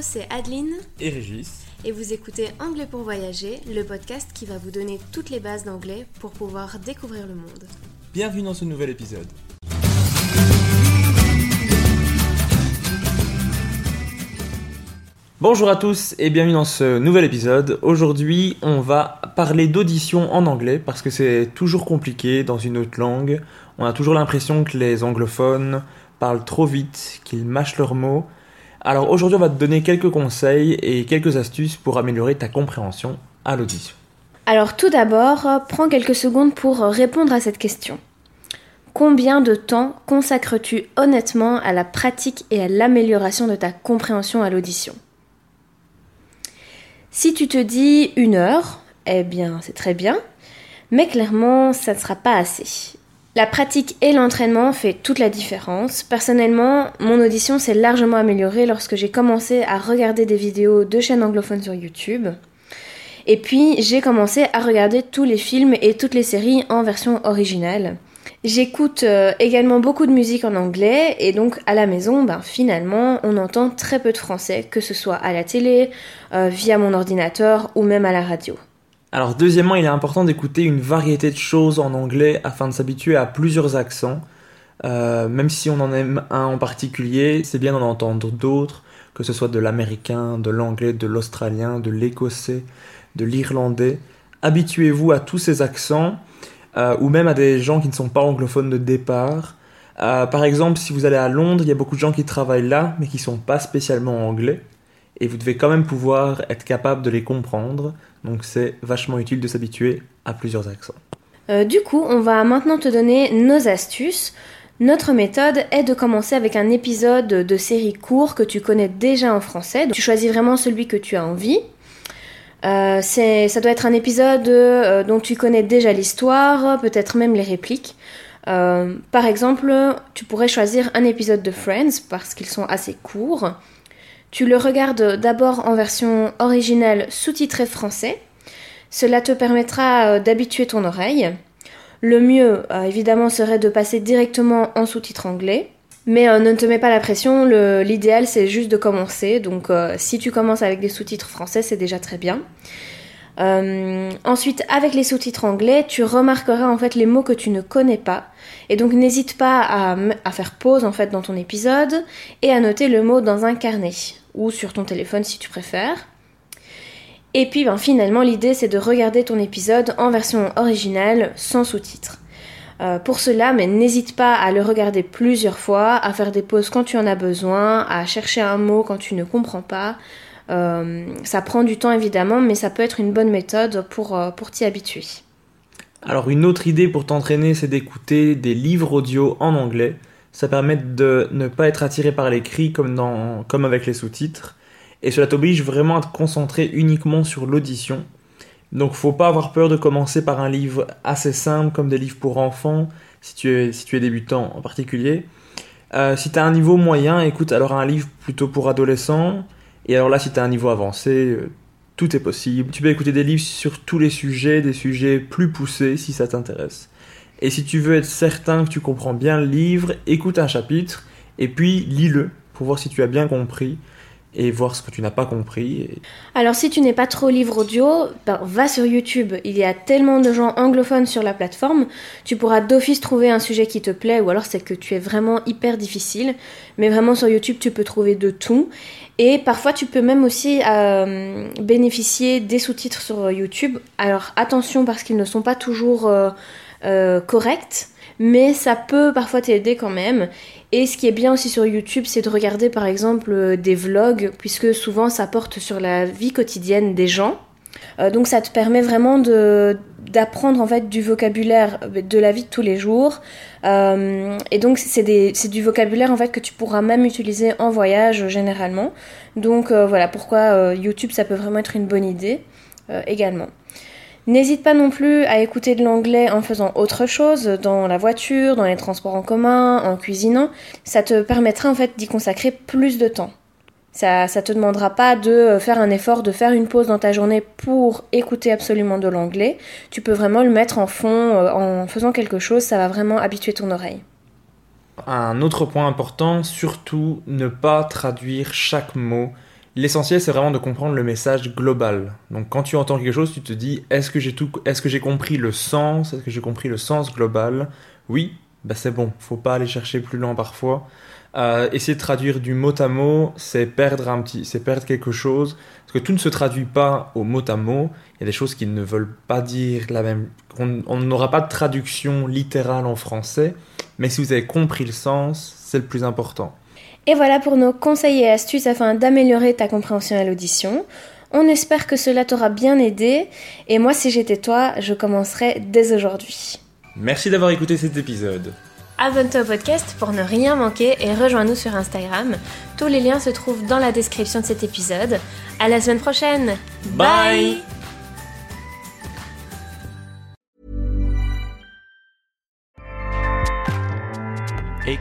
C'est Adeline et Régis. et vous écoutez Anglais pour voyager, le podcast qui va vous donner toutes les bases d'anglais pour pouvoir découvrir le monde. Bienvenue dans ce nouvel épisode. Bonjour à tous et bienvenue dans ce nouvel épisode. Aujourd'hui, on va parler d'audition en anglais parce que c'est toujours compliqué dans une autre langue. On a toujours l'impression que les anglophones parlent trop vite, qu'ils mâchent leurs mots. Alors aujourd'hui, on va te donner quelques conseils et quelques astuces pour améliorer ta compréhension à l'audition. Alors tout d'abord, prends quelques secondes pour répondre à cette question. Combien de temps consacres-tu honnêtement à la pratique et à l'amélioration de ta compréhension à l'audition? Si tu te dis une heure, eh bien c'est très bien, mais clairement ça ne sera pas assez. La pratique et l'entraînement fait toute la différence. Personnellement, mon audition s'est largement améliorée lorsque j'ai commencé à regarder des vidéos de chaînes anglophones sur YouTube. Et puis j'ai commencé à regarder tous les films et toutes les séries en version originale. J'écoute euh, également beaucoup de musique en anglais et donc à la maison, ben, finalement, on entend très peu de français, que ce soit à la télé, euh, via mon ordinateur ou même à la radio. Alors deuxièmement, il est important d'écouter une variété de choses en anglais afin de s'habituer à plusieurs accents. Euh, même si on en aime un en particulier, c'est bien d'en entendre d'autres, que ce soit de l'américain, de l'anglais, de l'australien, de l'écossais, de l'irlandais. Habituez-vous à tous ces accents, euh, ou même à des gens qui ne sont pas anglophones de départ. Euh, par exemple, si vous allez à Londres, il y a beaucoup de gens qui travaillent là, mais qui ne sont pas spécialement anglais. Et vous devez quand même pouvoir être capable de les comprendre. Donc c'est vachement utile de s'habituer à plusieurs accents. Euh, du coup, on va maintenant te donner nos astuces. Notre méthode est de commencer avec un épisode de série court que tu connais déjà en français. Donc, tu choisis vraiment celui que tu as envie. Euh, ça doit être un épisode euh, dont tu connais déjà l'histoire, peut-être même les répliques. Par exemple, tu pourrais choisir un épisode de Friends parce qu'ils sont assez courts. Tu le regardes d'abord en version originale sous-titrée français. Cela te permettra euh, d'habituer ton oreille. Le mieux, euh, évidemment, serait de passer directement en sous-titre anglais. Mais euh, ne te mets pas la pression, l'idéal c'est juste de commencer. Donc si tu commences avec des sous-titres français, c'est déjà très bien. Euh, ensuite, avec les sous-titres anglais, tu remarqueras en fait les mots que tu ne connais pas. Et donc n'hésite pas à, faire pause en fait dans ton épisode et à noter le mot dans un carnet ou sur ton téléphone si tu préfères. Et puis ben, finalement, l'idée c'est de regarder ton épisode en version originale sans sous-titres. Euh, pour cela, mais n'hésite pas à le regarder plusieurs fois, à faire des pauses quand tu en as besoin, à chercher un mot quand tu ne comprends pas. Euh, ça prend du temps évidemment, mais ça peut être une bonne méthode pour, euh, pour t'y habituer. Alors une autre idée pour t'entraîner, c'est d'écouter des livres audio en anglais. Ça permet de ne pas être attiré par l'écrit comme, comme avec les sous-titres. Et cela t'oblige vraiment à te concentrer uniquement sur l'audition. Donc faut pas avoir peur de commencer par un livre assez simple comme des livres pour enfants, si tu es, si tu es débutant en particulier. Euh, si tu as un niveau moyen, écoute alors un livre plutôt pour adolescents. Et alors là, si tu un niveau avancé, euh, tout est possible. Tu peux écouter des livres sur tous les sujets, des sujets plus poussés si ça t'intéresse. Et si tu veux être certain que tu comprends bien le livre, écoute un chapitre et puis lis-le pour voir si tu as bien compris et voir ce que tu n'as pas compris. Alors si tu n'es pas trop livre audio, ben, va sur YouTube. Il y a tellement de gens anglophones sur la plateforme, tu pourras d'office trouver un sujet qui te plaît ou alors c'est que tu es vraiment hyper difficile. Mais vraiment sur YouTube, tu peux trouver de tout. Et parfois, tu peux même aussi euh, bénéficier des sous-titres sur YouTube. Alors attention parce qu'ils ne sont pas toujours euh, euh, corrects mais ça peut parfois t'aider quand même. Et ce qui est bien aussi sur YouTube, c'est de regarder par exemple euh, des vlogs, puisque souvent ça porte sur la vie quotidienne des gens. Euh, donc ça te permet vraiment d'apprendre en fait du vocabulaire euh, de la vie de tous les jours. et donc c'est du vocabulaire en fait que tu pourras même utiliser en voyage généralement. Donc voilà pourquoi YouTube ça peut vraiment être une bonne idée également. N'hésite pas non plus à écouter de l'anglais en faisant autre chose, dans la voiture, dans les transports en commun, en cuisinant. Ça te permettra en fait d'y consacrer plus de temps. Ça ne te demandera pas de faire un effort, de faire une pause dans ta journée pour écouter absolument de l'anglais. Tu peux vraiment le mettre en fond euh, en faisant quelque chose, ça va vraiment habituer ton oreille. Un autre point important, surtout ne pas traduire chaque mot L'essentiel, c'est vraiment de comprendre le message global. Donc, quand tu entends quelque chose, tu te dis est-ce que j'ai tout, est-ce que j'ai compris le sens, est-ce que j'ai compris le sens global? Oui, bah c'est bon. Faut pas aller chercher plus loin parfois. Euh, essayer de traduire du mot à mot, c'est perdre un petit, c'est perdre quelque chose, parce que tout ne se traduit pas au mot à mot. Il y a des choses qui ne veulent pas dire la même. On n'aura pas de traduction littérale en français, mais si vous avez compris le sens, c'est le plus important. Et voilà pour nos conseils et astuces afin d'améliorer ta compréhension à l'audition. On espère que cela t'aura bien aidé et moi si j'étais toi, je commencerai dès aujourd'hui. Merci d'avoir écouté cet épisode. Abonne-toi au podcast pour ne rien manquer et rejoins-nous sur Instagram. Tous les liens se trouvent dans la description de cet épisode. À la semaine prochaine. Bye.